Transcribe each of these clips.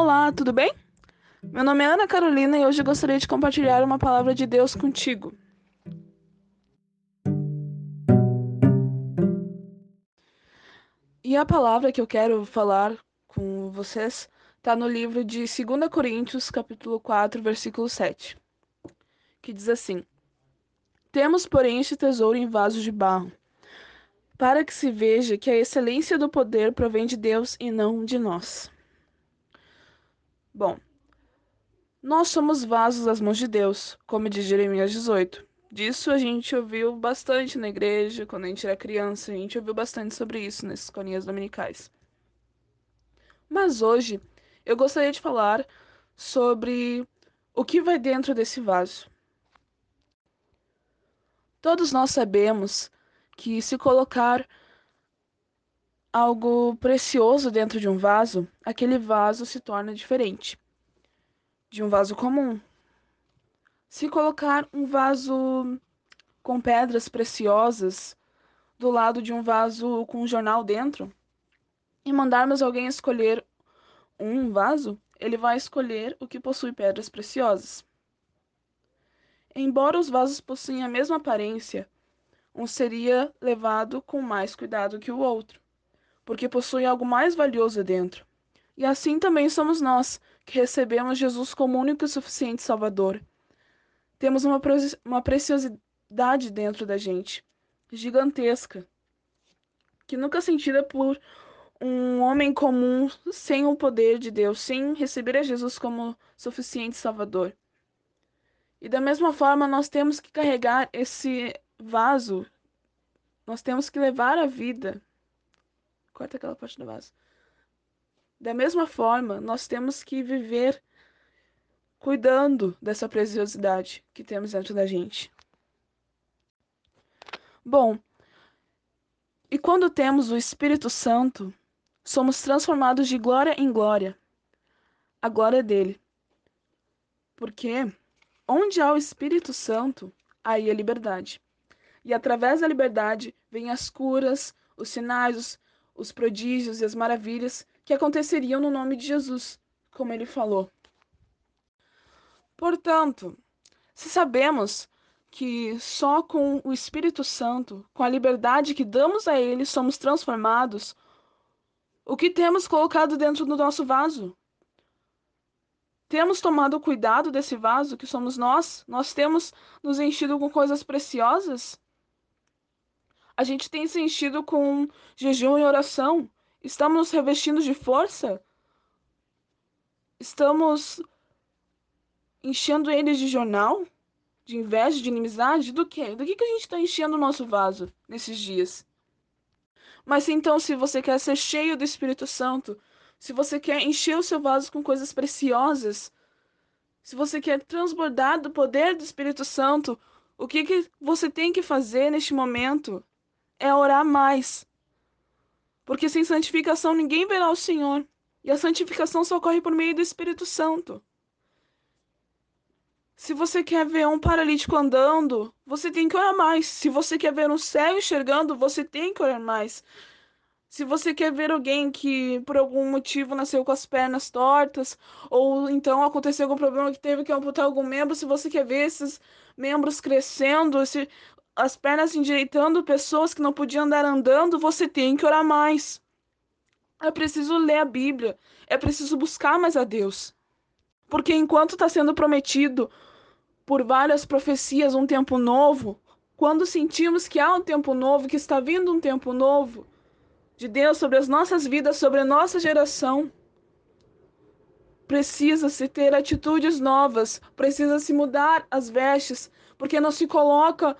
Olá, tudo bem? Meu nome é Ana Carolina e hoje gostaria de compartilhar uma palavra de Deus contigo. E a palavra que eu quero falar com vocês está no livro de 2 Coríntios, capítulo 4, versículo 7, que diz assim: Temos, porém, este tesouro em vasos de barro, para que se veja que a excelência do poder provém de Deus e não de nós. Bom, nós somos vasos das mãos de Deus, como diz Jeremias 18. Disso a gente ouviu bastante na igreja, quando a gente era criança, a gente ouviu bastante sobre isso nas escolinhas dominicais. Mas hoje eu gostaria de falar sobre o que vai dentro desse vaso. Todos nós sabemos que se colocar algo precioso dentro de um vaso, aquele vaso se torna diferente de um vaso comum. Se colocar um vaso com pedras preciosas do lado de um vaso com um jornal dentro e mandarmos alguém escolher um vaso, ele vai escolher o que possui pedras preciosas. Embora os vasos possuem a mesma aparência, um seria levado com mais cuidado que o outro porque possui algo mais valioso dentro. E assim também somos nós, que recebemos Jesus como único e suficiente Salvador. Temos uma, uma preciosidade dentro da gente, gigantesca, que nunca é sentida por um homem comum sem o poder de Deus, sem receber a Jesus como suficiente Salvador. E da mesma forma, nós temos que carregar esse vaso, nós temos que levar a vida Corta aquela parte do vaso. Da mesma forma, nós temos que viver cuidando dessa preciosidade que temos dentro da gente. Bom, e quando temos o Espírito Santo, somos transformados de glória em glória. A glória dele. Porque onde há o Espírito Santo, aí a liberdade. E através da liberdade vêm as curas, os sinais, os, os prodígios e as maravilhas que aconteceriam no nome de Jesus, como ele falou. Portanto, se sabemos que só com o Espírito Santo, com a liberdade que damos a ele, somos transformados, o que temos colocado dentro do nosso vaso? Temos tomado cuidado desse vaso que somos nós? Nós temos nos enchido com coisas preciosas? A gente tem se enchido com jejum e oração. Estamos nos revestindo de força? Estamos enchendo eles de jornal? De inveja, de inimizade? Do quê? Do que, que a gente está enchendo o nosso vaso nesses dias? Mas então, se você quer ser cheio do Espírito Santo, se você quer encher o seu vaso com coisas preciosas, se você quer transbordar do poder do Espírito Santo, o que, que você tem que fazer neste momento? É orar mais. Porque sem santificação ninguém verá o Senhor. E a santificação só ocorre por meio do Espírito Santo. Se você quer ver um paralítico andando, você tem que orar mais. Se você quer ver um cego enxergando, você tem que orar mais. Se você quer ver alguém que por algum motivo nasceu com as pernas tortas, ou então aconteceu algum problema que teve que amputar algum membro, se você quer ver esses membros crescendo, se as pernas endireitando pessoas que não podiam andar andando, você tem que orar mais. É preciso ler a Bíblia. É preciso buscar mais a Deus. Porque enquanto está sendo prometido por várias profecias um tempo novo, quando sentimos que há um tempo novo, que está vindo um tempo novo de Deus sobre as nossas vidas, sobre a nossa geração, precisa-se ter atitudes novas, precisa-se mudar as vestes, porque não se coloca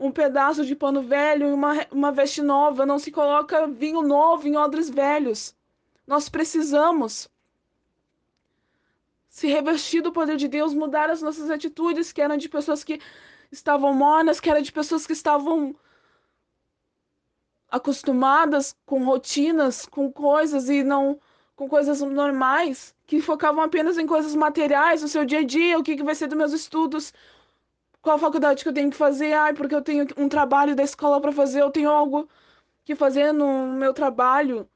um pedaço de pano velho e uma, uma veste nova, não se coloca vinho novo em odres velhos. Nós precisamos se revestir do poder de Deus, mudar as nossas atitudes, que eram de pessoas que estavam mornas, que eram de pessoas que estavam acostumadas com rotinas, com coisas e não com coisas normais, que focavam apenas em coisas materiais, no seu dia a dia, o que, que vai ser dos meus estudos, qual faculdade que eu tenho que fazer? Ai, porque eu tenho um trabalho da escola para fazer, eu tenho algo que fazer no meu trabalho.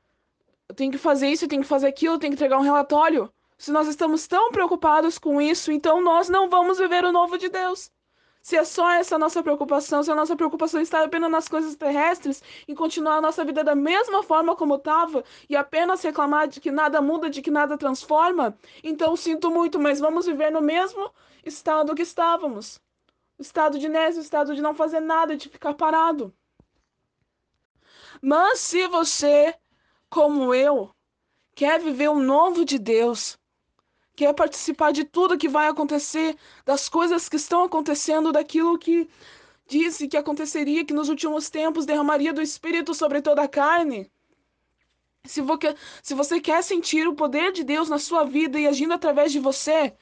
Eu tenho que fazer isso, eu tenho que fazer aquilo, eu tenho que entregar um relatório. Se nós estamos tão preocupados com isso, então nós não vamos viver o novo de Deus. Se é só essa nossa preocupação, se a nossa preocupação está apenas nas coisas terrestres, em continuar a nossa vida da mesma forma como estava e apenas reclamar de que nada muda, de que nada transforma, então sinto muito, mas vamos viver no mesmo estado que estávamos. O estado de inércia, o estado de não fazer nada, de ficar parado. Mas se você, como eu, quer viver o novo de Deus, quer participar de tudo que vai acontecer, das coisas que estão acontecendo, daquilo que disse que aconteceria, que nos últimos tempos derramaria do Espírito sobre toda a carne. Se se você quer sentir o poder de Deus na sua vida e agindo através de você,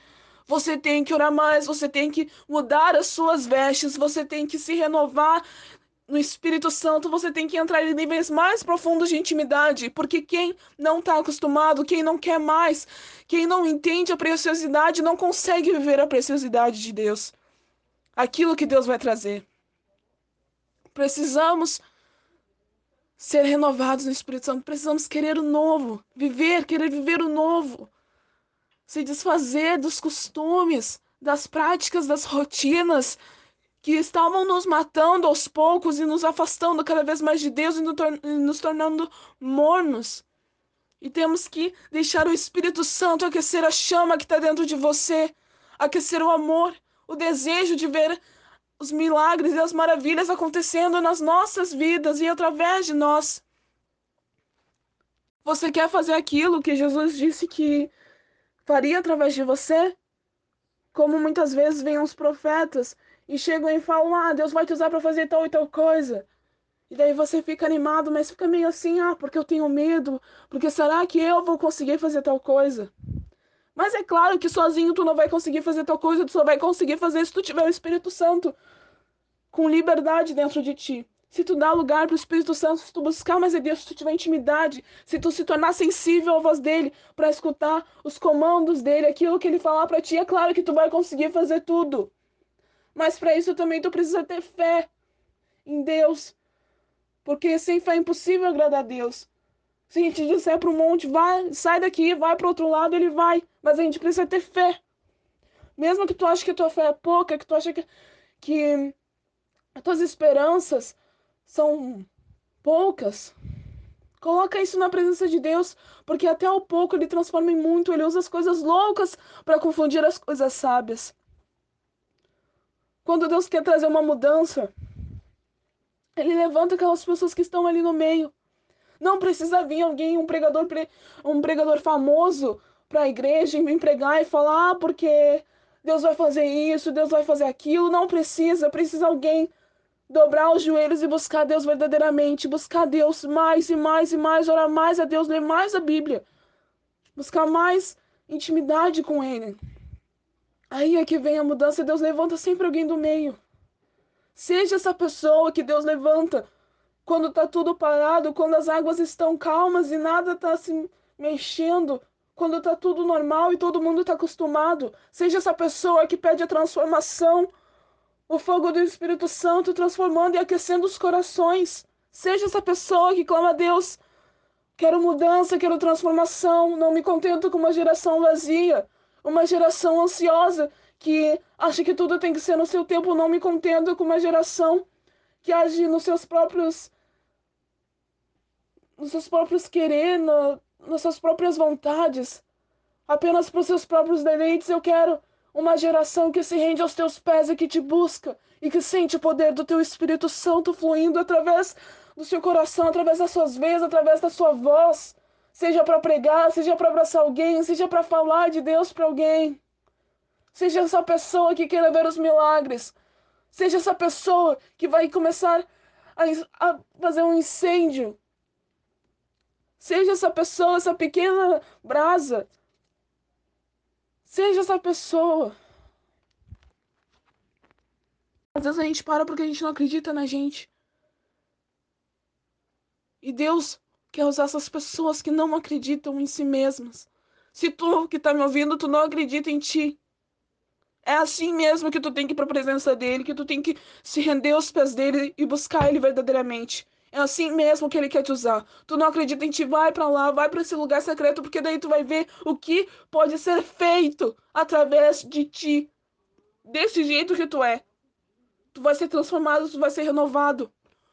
você tem que orar mais, você tem que mudar as suas vestes, você tem que se renovar no Espírito Santo, você tem que entrar em níveis mais profundos de intimidade, porque quem não está acostumado, quem não quer mais, quem não entende a preciosidade, não consegue viver a preciosidade de Deus. Aquilo que Deus vai trazer. Precisamos ser renovados no Espírito Santo, precisamos querer o novo, viver, querer viver o novo, se desfazer dos costumes, das práticas, das rotinas, que estavam nos matando aos poucos e nos afastando cada vez mais de Deus e nos tornando mornos. E temos que deixar o Espírito Santo aquecer a chama que está dentro de você, aquecer o amor, o desejo de ver os milagres e as maravilhas acontecendo nas nossas vidas e através de nós. Você quer fazer aquilo que Jesus disse que faria através de você? Como muitas vezes vêm os profetas e chegam e falam: Ah, Deus vai te usar para fazer tal e tal coisa. E daí você fica animado, mas fica meio assim: Ah, porque eu tenho medo, porque será que eu vou conseguir fazer tal coisa? Mas é claro que sozinho tu não vai conseguir fazer tal coisa, tu só vai conseguir fazer se tu tiver o Espírito Santo com liberdade dentro de ti. Se tu dá lugar para o Espírito Santo, se tu buscar mais a Deus, se tu tiver intimidade, se tu se tornar sensível à voz dele para escutar os comandos dele, aquilo que ele falar para ti, é claro que tu vai conseguir fazer tudo. Mas para isso também tu precisa ter fé em Deus. Porque sem fé é impossível agradar a Deus. Se a gente disser para o monte, vai, sai daqui, vai para outro lado, ele vai. Mas a gente precisa ter fé. Mesmo que tu ache que a tua fé é pouca, que tu acha que, que as tuas esperanças são poucas, coloca isso na presença de Deus, porque até o pouco ele transforma em muito, ele usa as coisas loucas para confundir as coisas sábias. Quando Deus quer trazer uma mudança, ele levanta aquelas pessoas que estão ali no meio. Não precisa vir alguém, um pregador, um pregador famoso para a igreja e me pregar e falar, ah, porque Deus vai fazer isso, Deus vai fazer aquilo. Não precisa, precisa alguém dobrar os joelhos e buscar Deus verdadeiramente, buscar Deus mais e mais e mais, orar mais a Deus, ler mais a Bíblia, buscar mais intimidade com Ele. Aí é que vem a mudança, Deus levanta sempre alguém do meio. Seja essa pessoa que Deus levanta quando está tudo parado, quando as águas estão calmas e nada está se mexendo, quando está tudo normal e todo mundo está acostumado. Seja essa pessoa que pede a transformação, o fogo do Espírito Santo transformando e aquecendo os corações. Seja essa pessoa que clama a Deus: quero mudança, quero transformação, não me contento com uma geração vazia uma geração ansiosa que acha que tudo tem que ser no seu tempo. Não me contento com uma geração que age nos seus próprios nos seus próprios querer, nas suas próprias vontades, apenas para os seus próprios deleites. Eu quero uma geração que se rende aos teus pés e que te busca e que sente o poder do teu Espírito Santo fluindo através do seu coração, através das suas veias, através da sua voz seja para pregar, seja para abraçar alguém, seja para falar de Deus para alguém. Seja essa pessoa que queira ver os milagres. Seja essa pessoa que vai começar a, a fazer um incêndio. Seja essa pessoa, essa pequena brasa. Seja essa pessoa. Às vezes a gente para porque a gente não acredita na gente. E Deus quer usar essas pessoas que não acreditam em si mesmas. Se tu que tá me ouvindo, tu não acredita em ti, é assim mesmo que tu tem que ir para a presença dele, que tu tem que se render aos pés dele e buscar ele verdadeiramente. É assim mesmo que ele quer te usar. Tu não acredita em ti, vai para lá, vai para esse lugar secreto, porque daí tu vai ver o que pode ser feito através de ti. Desse jeito que tu é. Tu vai ser transformado, tu vai ser renovado.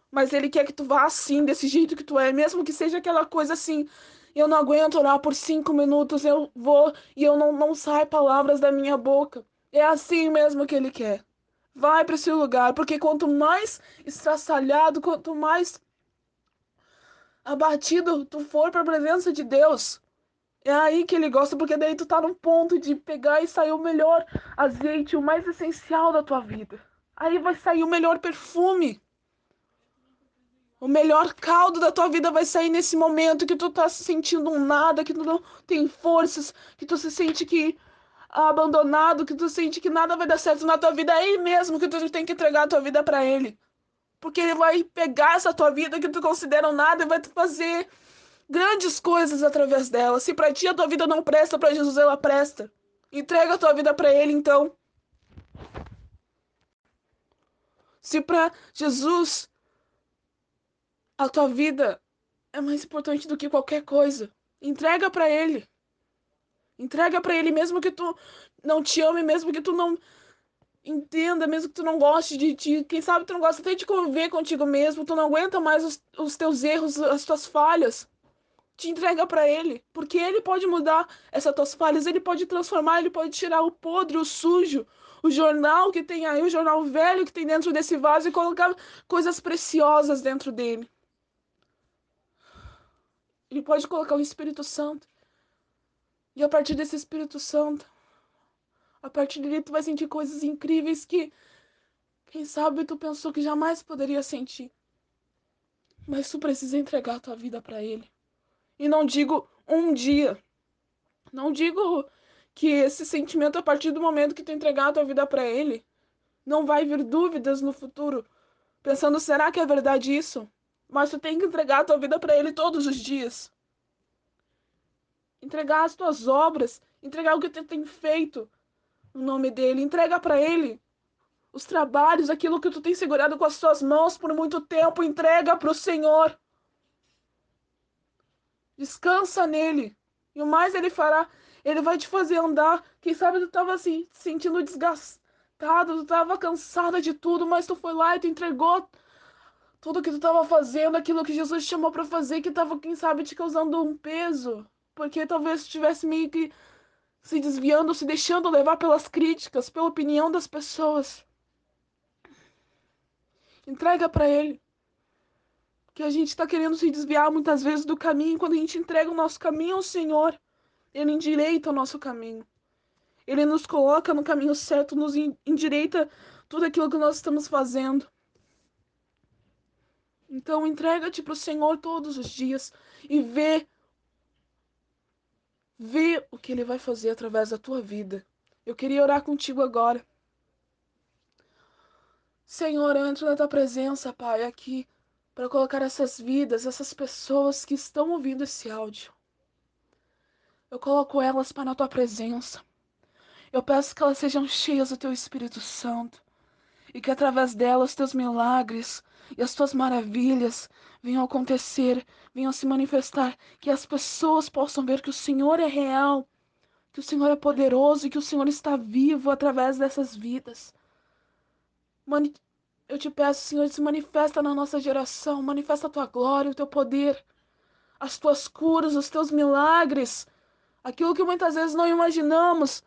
Mas ele quer que tu vá assim, desse jeito que tu é, mesmo que seja aquela coisa assim. Eu não aguento orar por cinco minutos, eu vou e eu não, não sai palavras da minha boca. É assim mesmo que ele quer. Vai para esse lugar, porque quanto mais estraçalhado, quanto mais abatido tu for para a presença de Deus, é aí que ele gosta, porque daí tu tá num ponto de pegar e sair o melhor azeite, o mais essencial da tua vida. Aí vai sair o melhor perfume. O melhor caldo da tua vida vai sair nesse momento que tu tá se sentindo um nada, que tu não tem forças, que tu se sente que abandonado, que tu sente que nada vai dar certo na tua vida. É aí mesmo que tu tem que entregar a tua vida para ele. Porque ele vai pegar essa tua vida que tu considera nada e vai te fazer grandes coisas através dela. Se para ti a tua vida não presta, para Jesus ela presta. Entrega a tua vida para ele então. Se para Jesus a tua vida é mais importante do que qualquer coisa, entrega para ele. Entrega para ele mesmo que tu não te ame, mesmo que tu não entenda, mesmo que tu não goste de ti, quem sabe tu não gosta até de conviver contigo mesmo, tu não aguenta mais os, os teus erros, as tuas falhas. Te entrega para ele, porque ele pode mudar essas tuas falhas, ele pode transformar, ele pode tirar o podre, o sujo, o jornal que tem aí, o jornal velho que tem dentro desse vaso e colocar coisas preciosas dentro dele. Ele pode colocar o Espírito Santo. E a partir desse Espírito Santo, a partir dele tu vai sentir coisas incríveis que, quem sabe, tu pensou que jamais poderia sentir. Mas tu precisa entregar tua vida para ele. E não digo um dia. Não digo que esse sentimento, a partir do momento que tu entregar tua vida para ele, não vai vir dúvidas no futuro, pensando, será que é verdade isso? Mas tu tem que entregar tua vida para ele todos os dias. Entregar as tuas obras, entregar o que tu tem feito, no nome dele. Entrega para ele os trabalhos, aquilo que tu tem segurado com as tuas mãos por muito tempo, entrega para o Senhor. Descansa nele. E o mais ele fará, ele vai te fazer andar. Quem sabe tu estava assim, sentindo desgastado, tu estava cansada de tudo, mas tu foi lá e tu entregou tudo que tu estava fazendo, aquilo que Jesus te chamou para fazer, que estava, quem sabe, te causando um peso. Porque talvez tu tivesse meio que se desviando, se deixando levar pelas críticas, pela opinião das pessoas. Entrega para Ele. Que a gente está querendo se desviar muitas vezes do caminho. Quando a gente entrega o nosso caminho ao Senhor, Ele endireita o nosso caminho. Ele nos coloca no caminho certo, nos endireita tudo aquilo que nós estamos fazendo. Então entrega-te para o Senhor todos os dias e vê Vê o que ele vai fazer através da tua vida. Eu queria orar contigo agora. Senhor, eu entro na tua presença, Pai, aqui para colocar essas vidas, essas pessoas que estão ouvindo esse áudio. Eu coloco elas para a tua presença. Eu peço que elas sejam cheias do teu Espírito Santo e que através delas teus milagres e as tuas maravilhas venham acontecer, venham se manifestar, que as pessoas possam ver que o Senhor é real, que o Senhor é poderoso e que o Senhor está vivo através dessas vidas. Mani eu te peço, Senhor, se manifesta na nossa geração, manifesta a tua glória, o teu poder, as tuas curas, os teus milagres, aquilo que muitas vezes não imaginamos.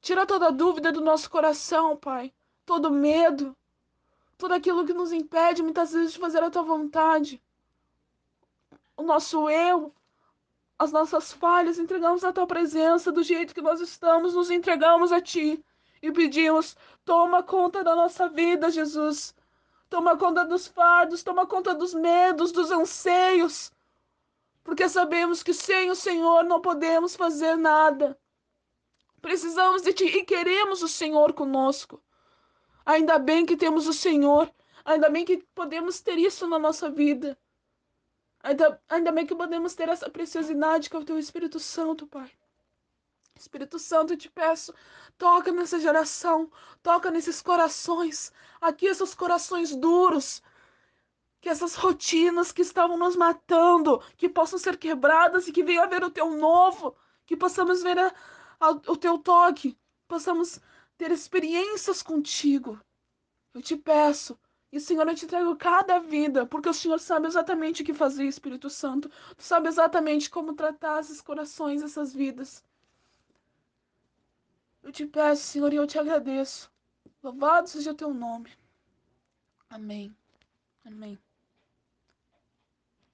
Tira toda dúvida do nosso coração, Pai, todo medo, tudo aquilo que nos impede muitas vezes de fazer a tua vontade. O nosso eu, as nossas falhas, entregamos na tua presença do jeito que nós estamos, nos entregamos a ti e pedimos: toma conta da nossa vida, Jesus. Toma conta dos fardos, toma conta dos medos, dos anseios. Porque sabemos que sem o Senhor não podemos fazer nada. Precisamos de Ti e queremos o Senhor conosco. Ainda bem que temos o Senhor. Ainda bem que podemos ter isso na nossa vida. Ainda, ainda bem que podemos ter essa preciosidade que é o Teu Espírito Santo, Pai. Espírito Santo, eu te peço, toca nessa geração, toca nesses corações, aqui esses corações duros, que essas rotinas que estavam nos matando, que possam ser quebradas e que venha haver o teu novo, que possamos ver a, a, o teu toque, possamos ter experiências contigo. Eu te peço, e Senhor, eu te entrego cada vida, porque o Senhor sabe exatamente o que fazer, Espírito Santo. Tu sabe exatamente como tratar esses corações, essas vidas. Eu te peço, Senhor, e eu te agradeço. Louvado seja o teu nome. Amém. Amém.